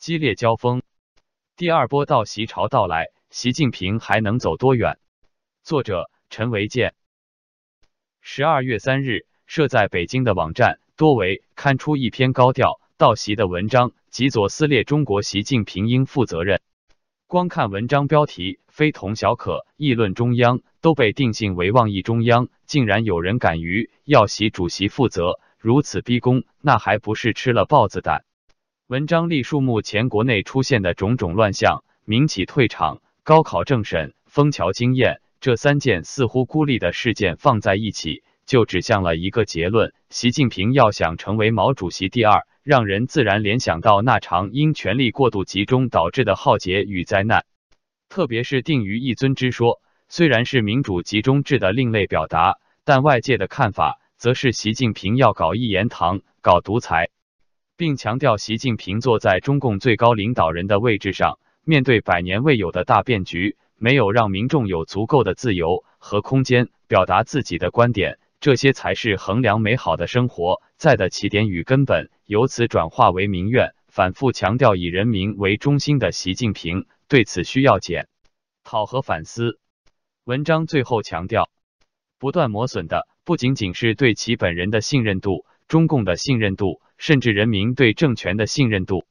激烈交锋，第二波到袭潮到来，习近平还能走多远？作者陈维健。十二月三日，设在北京的网站多维刊出一篇高调道席的文章，极左撕裂中国，习近平应负责任。光看文章标题，非同小可，议论中央都被定性为妄议中央，竟然有人敢于要习主席负责，如此逼宫，那还不是吃了豹子胆？文章历数目前国内出现的种种乱象，民企退场、高考政审、枫桥经验这三件似乎孤立的事件放在一起，就指向了一个结论：习近平要想成为毛主席第二，让人自然联想到那场因权力过度集中导致的浩劫与灾难。特别是定于一尊之说，虽然是民主集中制的另类表达，但外界的看法则是习近平要搞一言堂、搞独裁。并强调，习近平坐在中共最高领导人的位置上，面对百年未有的大变局，没有让民众有足够的自由和空间表达自己的观点，这些才是衡量美好的生活在的起点与根本。由此转化为民怨，反复强调以人民为中心的习近平对此需要检讨和反思。文章最后强调，不断磨损的不仅仅是对其本人的信任度，中共的信任度。甚至人民对政权的信任度。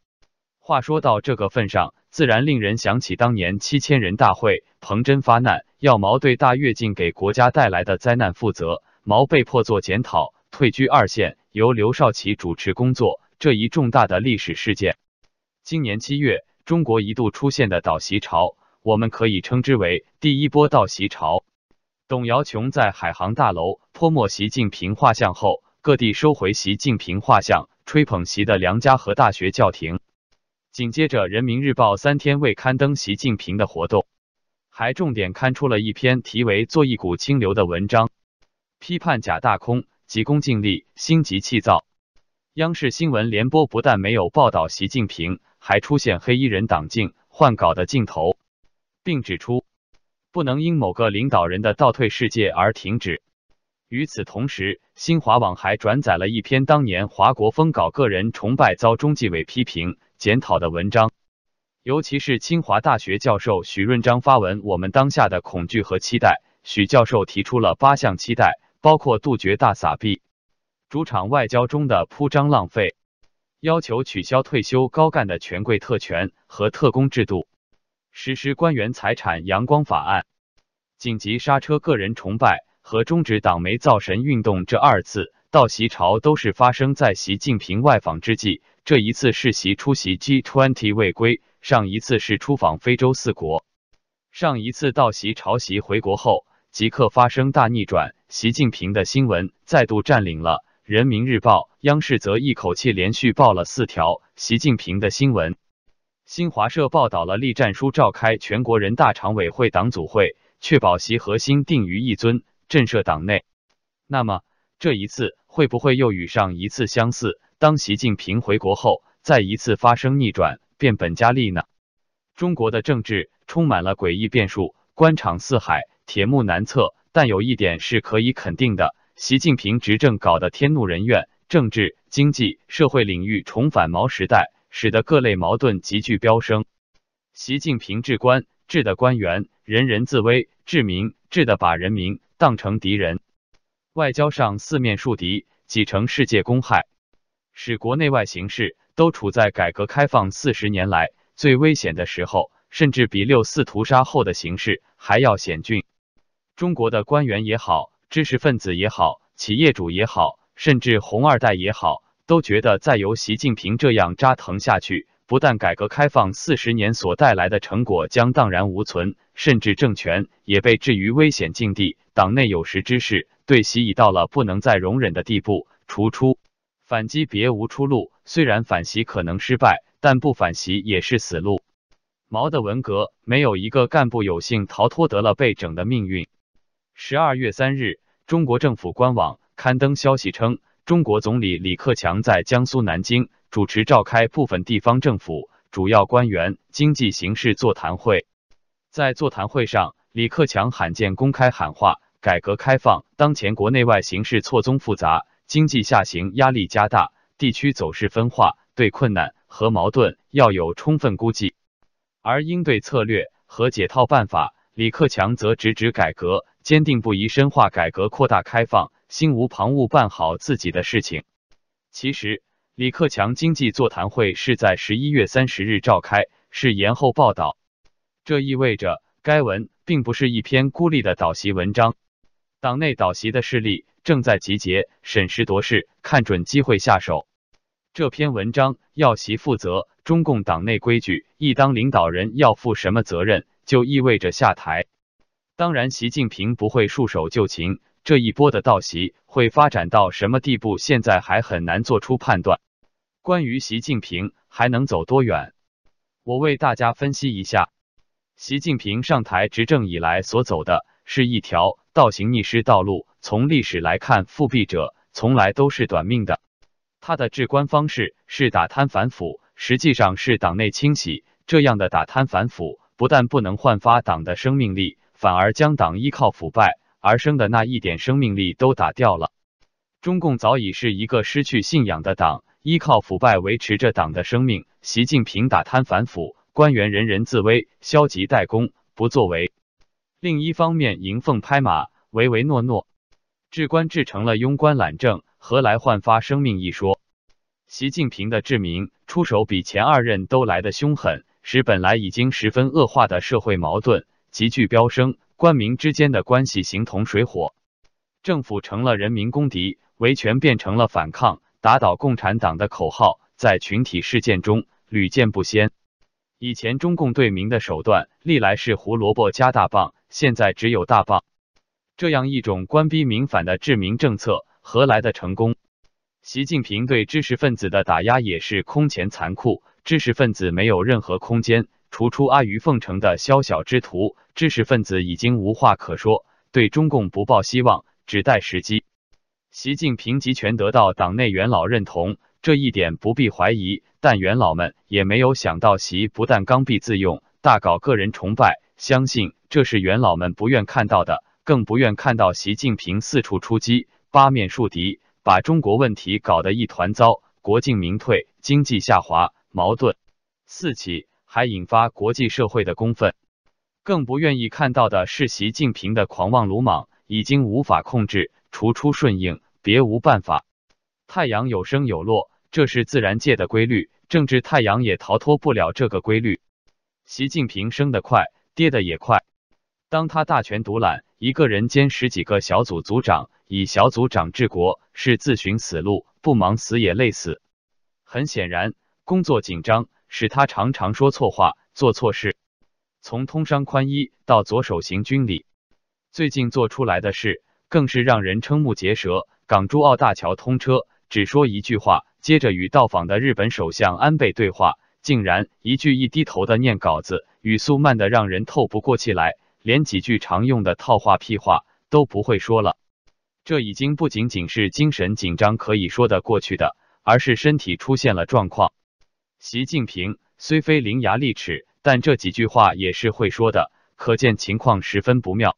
话说到这个份上，自然令人想起当年七千人大会，彭真发难，要毛对大跃进给国家带来的灾难负责，毛被迫做检讨，退居二线，由刘少奇主持工作。这一重大的历史事件，今年七月，中国一度出现的倒习潮，我们可以称之为第一波倒习潮。董瑶琼在海航大楼泼墨习近平画像后，各地收回习近平画像。吹捧习的梁家河大学叫停，紧接着《人民日报》三天未刊登习近平的活动，还重点刊出了一篇题为“做一股清流”的文章，批判假大空、急功近利、心急气躁。央视新闻联播不但没有报道习近平，还出现黑衣人挡镜、换稿的镜头，并指出不能因某个领导人的倒退世界而停止。与此同时，新华网还转载了一篇当年华国锋搞个人崇拜遭中纪委批评检讨的文章，尤其是清华大学教授许润章发文：“我们当下的恐惧和期待。”许教授提出了八项期待，包括杜绝大撒币、主场外交中的铺张浪费，要求取消退休高干的权贵特权和特工制度，实施官员财产阳光法案，紧急刹车个人崇拜。和终止党媒造神运动这二次到习潮都是发生在习近平外访之际。这一次是习出席 G20 未归，上一次是出访非洲四国。上一次到习潮习回国后，即刻发生大逆转，习近平的新闻再度占领了《人民日报》，央视则一口气连续报了四条习近平的新闻。新华社报道了栗战书召开全国人大常委会党组会，确保习核心定于一尊。震慑党内，那么这一次会不会又与上一次相似？当习近平回国后，再一次发生逆转，变本加厉呢？中国的政治充满了诡异变数，官场四海，铁木难测。但有一点是可以肯定的：习近平执政搞得天怒人怨，政治、经济、社会领域重返毛时代，使得各类矛盾急剧飙升。习近平治官治的官员人人自危，治民治的把人民。当成敌人，外交上四面树敌，几成世界公害，使国内外形势都处在改革开放四十年来最危险的时候，甚至比六四屠杀后的形势还要险峻。中国的官员也好，知识分子也好，企业主也好，甚至红二代也好，都觉得再由习近平这样扎腾下去。不但改革开放四十年所带来的成果将荡然无存，甚至政权也被置于危险境地。党内有识之士对习已到了不能再容忍的地步，除出反击别无出路。虽然反袭可能失败，但不反袭也是死路。毛的文革没有一个干部有幸逃脱得了被整的命运。十二月三日，中国政府官网刊登消息称，中国总理李克强在江苏南京。主持召开部分地方政府主要官员经济形势座谈会，在座谈会上，李克强罕见公开喊话：改革开放当前国内外形势错综复杂，经济下行压力加大，地区走势分化，对困难和矛盾要有充分估计，而应对策略和解套办法，李克强则直指改革，坚定不移深化改革、扩大开放，心无旁骛办好自己的事情。其实，李克强经济座谈会是在十一月三十日召开，是延后报道。这意味着该文并不是一篇孤立的导习文章，党内导习的势力正在集结，审时度势，看准机会下手。这篇文章要习负责中共党内规矩，一当领导人要负什么责任，就意味着下台。当然，习近平不会束手就擒，这一波的道席会发展到什么地步，现在还很难做出判断。关于习近平还能走多远，我为大家分析一下。习近平上台执政以来所走的是一条倒行逆施道路。从历史来看，复辟者从来都是短命的。他的治官方式是打贪反腐，实际上是党内清洗。这样的打贪反腐，不但不能焕发党的生命力，反而将党依靠腐败而生的那一点生命力都打掉了。中共早已是一个失去信仰的党，依靠腐败维持着党的生命。习近平打贪反腐。官员人人自危，消极怠工，不作为；另一方面，迎奉拍马，唯唯诺诺，治官治成了庸官懒政，何来焕发生命一说？习近平的治民出手比前二任都来得凶狠，使本来已经十分恶化的社会矛盾急剧飙升，官民之间的关系形同水火，政府成了人民公敌，维权变成了反抗、打倒共产党的口号，在群体事件中屡见不鲜。以前中共对民的手段历来是胡萝卜加大棒，现在只有大棒。这样一种官逼民反的治民政策，何来的成功？习近平对知识分子的打压也是空前残酷，知识分子没有任何空间。除出阿谀奉承的宵小之徒，知识分子已经无话可说，对中共不抱希望，只待时机。习近平集权得到党内元老认同。这一点不必怀疑，但元老们也没有想到，习不但刚愎自用，大搞个人崇拜，相信这是元老们不愿看到的，更不愿看到习近平四处出击，八面树敌，把中国问题搞得一团糟，国进民退，经济下滑，矛盾四起，还引发国际社会的公愤。更不愿意看到的是，习近平的狂妄鲁莽已经无法控制，除出顺应，别无办法。太阳有升有落，这是自然界的规律。政治太阳也逃脱不了这个规律。习近平升得快，跌得也快。当他大权独揽，一个人兼十几个小组组长，以小组长治国，是自寻死路，不忙死也累死。很显然，工作紧张使他常常说错话，做错事。从通商宽衣到左手行军礼，最近做出来的事更是让人瞠目结舌。港珠澳大桥通车。只说一句话，接着与到访的日本首相安倍对话，竟然一句一低头的念稿子，语速慢的让人透不过气来，连几句常用的套话屁话都不会说了。这已经不仅仅是精神紧张可以说得过去的，而是身体出现了状况。习近平虽非伶牙俐齿，但这几句话也是会说的，可见情况十分不妙。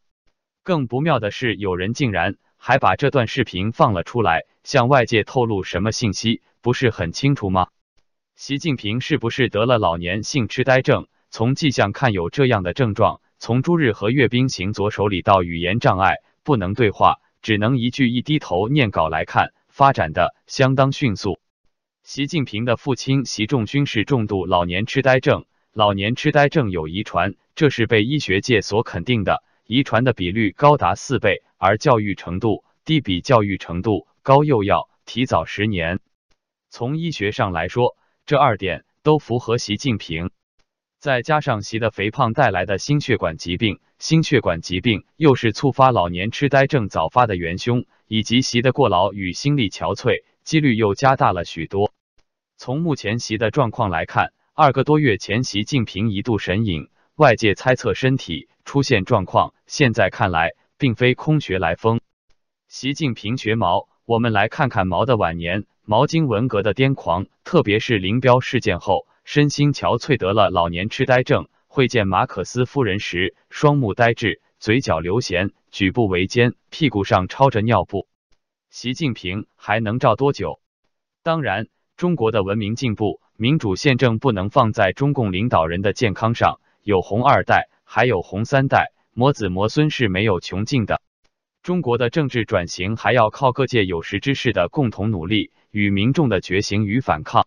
更不妙的是，有人竟然。还把这段视频放了出来，向外界透露什么信息？不是很清楚吗？习近平是不是得了老年性痴呆症？从迹象看有这样的症状。从朱日和阅兵行左手里到语言障碍，不能对话，只能一句一低头念稿来看，发展的相当迅速。习近平的父亲习仲勋是重度老年痴呆症，老年痴呆症有遗传，这是被医学界所肯定的。遗传的比率高达四倍，而教育程度低比教育程度高又要提早十年。从医学上来说，这二点都符合习近平。再加上习的肥胖带来的心血管疾病，心血管疾病又是触发老年痴呆症早发的元凶，以及习的过劳与心力憔悴，几率又加大了许多。从目前习的状况来看，二个多月前习近平一度神隐，外界猜测身体。出现状况，现在看来并非空穴来风。习近平学毛，我们来看看毛的晚年。毛经文革的癫狂，特别是林彪事件后，身心憔悴，得了老年痴呆症。会见马克思夫人时，双目呆滞，嘴角流涎，举步维艰，屁股上抄着尿布。习近平还能照多久？当然。中国的文明进步、民主宪政不能放在中共领导人的健康上，有红二代，还有红三代，魔子魔孙是没有穷尽的。中国的政治转型还要靠各界有识之士的共同努力与民众的觉醒与反抗。